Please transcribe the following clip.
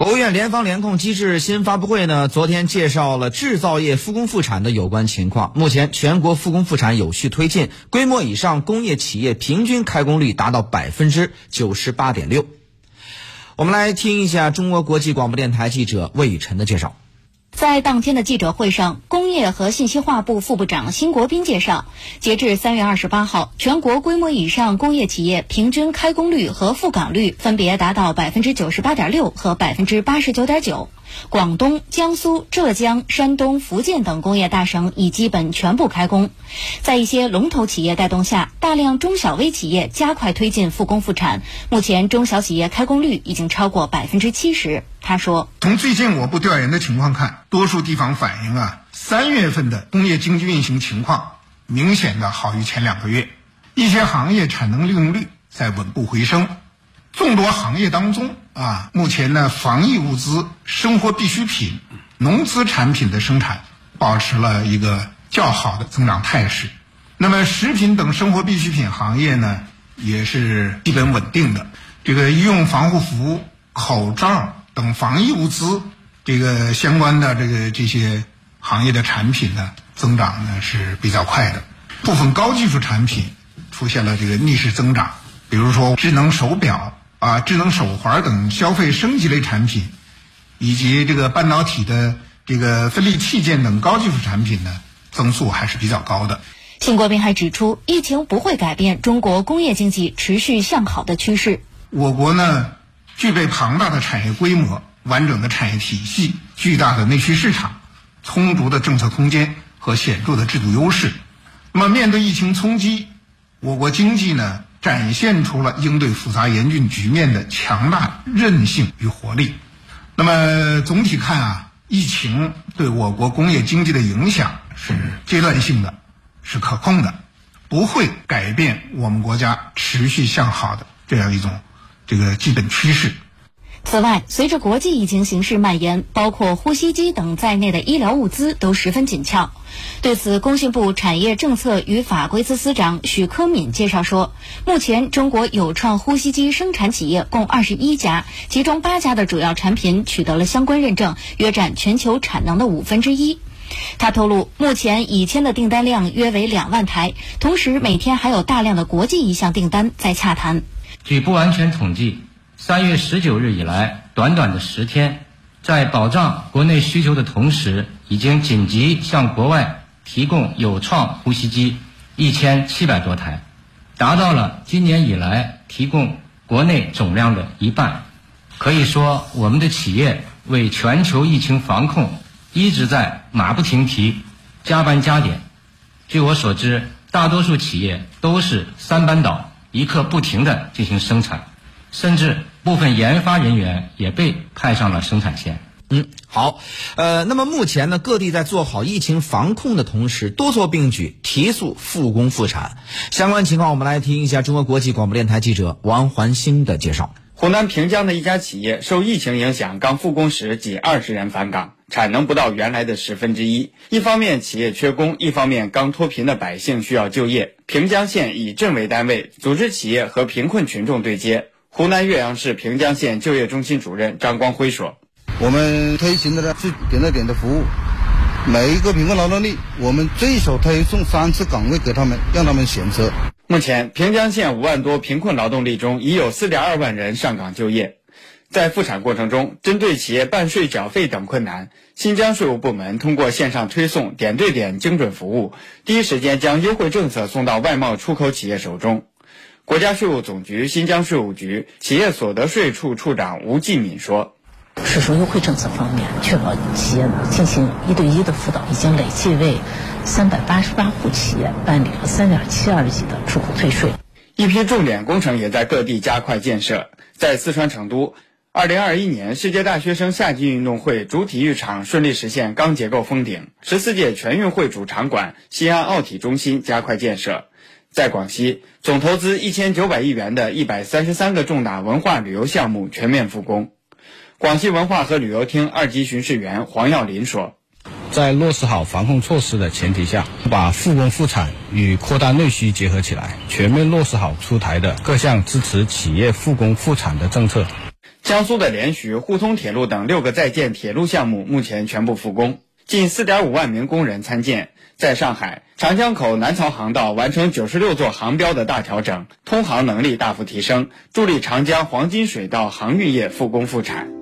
国务院联防联控机制新发布会呢，昨天介绍了制造业复工复产的有关情况。目前全国复工复产有序推进，规模以上工业企业平均开工率达到百分之九十八点六。我们来听一下中国国际广播电台记者魏雨辰的介绍。在当天的记者会上，工业和信息化部副部长辛国斌介绍，截至三月二十八号，全国规模以上工业企业平均开工率和复岗率分别达到百分之九十八点六和百分之八十九点九。广东、江苏、浙江、山东、福建等工业大省已基本全部开工。在一些龙头企业带动下，大量中小微企业加快推进复工复产。目前，中小企业开工率已经超过百分之七十。他说：“从最近我部调研的情况看，多数地方反映啊，三月份的工业经济运行情况明显的好于前两个月，一些行业产能利用率在稳步回升。众多行业当中啊，目前呢，防疫物资、生活必需品、农资产品的生产保持了一个较好的增长态势。那么，食品等生活必需品行业呢，也是基本稳定的。这个医用防护服、口罩。”等防疫物资，这个相关的这个这些行业的产品呢，增长呢是比较快的。部分高技术产品出现了这个逆势增长，比如说智能手表啊、智能手环等消费升级类产品，以及这个半导体的这个分立器件等高技术产品呢，增速还是比较高的。辛国斌还指出，疫情不会改变中国工业经济持续向好的趋势。我国呢？具备庞大的产业规模、完整的产业体系、巨大的内需市场、充足的政策空间和显著的制度优势。那么，面对疫情冲击，我国经济呢展现出了应对复杂严峻局面的强大韧性与活力。那么，总体看啊，疫情对我国工业经济的影响是阶段性的，是可控的，不会改变我们国家持续向好的这样一种。这个基本趋势。此外，随着国际疫情形势蔓延，包括呼吸机等在内的医疗物资都十分紧俏。对此，工信部产业政策与法规司司长许科敏介绍说，目前中国有创呼吸机生产企业共二十一家，其中八家的主要产品取得了相关认证，约占全球产能的五分之一。他透露，目前已签的订单量约为两万台，同时每天还有大量的国际意向订单在洽谈。据不完全统计，三月十九日以来，短短的十天，在保障国内需求的同时，已经紧急向国外提供有创呼吸机一千七百多台，达到了今年以来提供国内总量的一半。可以说，我们的企业为全球疫情防控一直在马不停蹄、加班加点。据我所知，大多数企业都是三班倒。一刻不停地进行生产，甚至部分研发人员也被派上了生产线。嗯，好，呃，那么目前呢，各地在做好疫情防控的同时，多措并举，提速复工复产。相关情况，我们来听一下中国国际广播电台记者王环星的介绍。湖南平江的一家企业受疫情影响，刚复工时仅二十人返岗。产能不到原来的十分之一，一方面企业缺工，一方面刚脱贫的百姓需要就业。平江县以镇为单位，组织企业和贫困群众对接。湖南岳阳市平江县就业中心主任张光辉说：“我们推行的呢是点对点的服务，每一个贫困劳动力，我们最少推送三次岗位给他们，让他们选择。目前，平江县五万多贫困劳动力中，已有四点二万人上岗就业。”在复产过程中，针对企业办税缴费等困难，新疆税务部门通过线上推送点对点精准服务，第一时间将优惠政策送到外贸出口企业手中。国家税务总局新疆税务局企业所得税处处长吴继敏说：“税收优惠政策方面，确保企业呢进行一对一的辅导，已经累计为三百八十八户企业办理了三点七二亿的出口退税。一批重点工程也在各地加快建设，在四川成都。”二零二一年世界大学生夏季运动会主体育场顺利实现钢结构封顶，十四届全运会主场馆西安奥体中心加快建设。在广西，总投资一千九百亿元的一百三十三个重大文化旅游项目全面复工。广西文化和旅游厅二级巡视员黄耀林说：“在落实好防控措施的前提下，把复工复产与扩大内需结合起来，全面落实好出台的各项支持企业复工复产的政策。”江苏的连徐、沪通铁路等六个在建铁路项目目前全部复工，近4.5万名工人参建。在上海，长江口南漕航道完成九十六座航标的大调整，通航能力大幅提升，助力长江黄金水道航运业复工复产。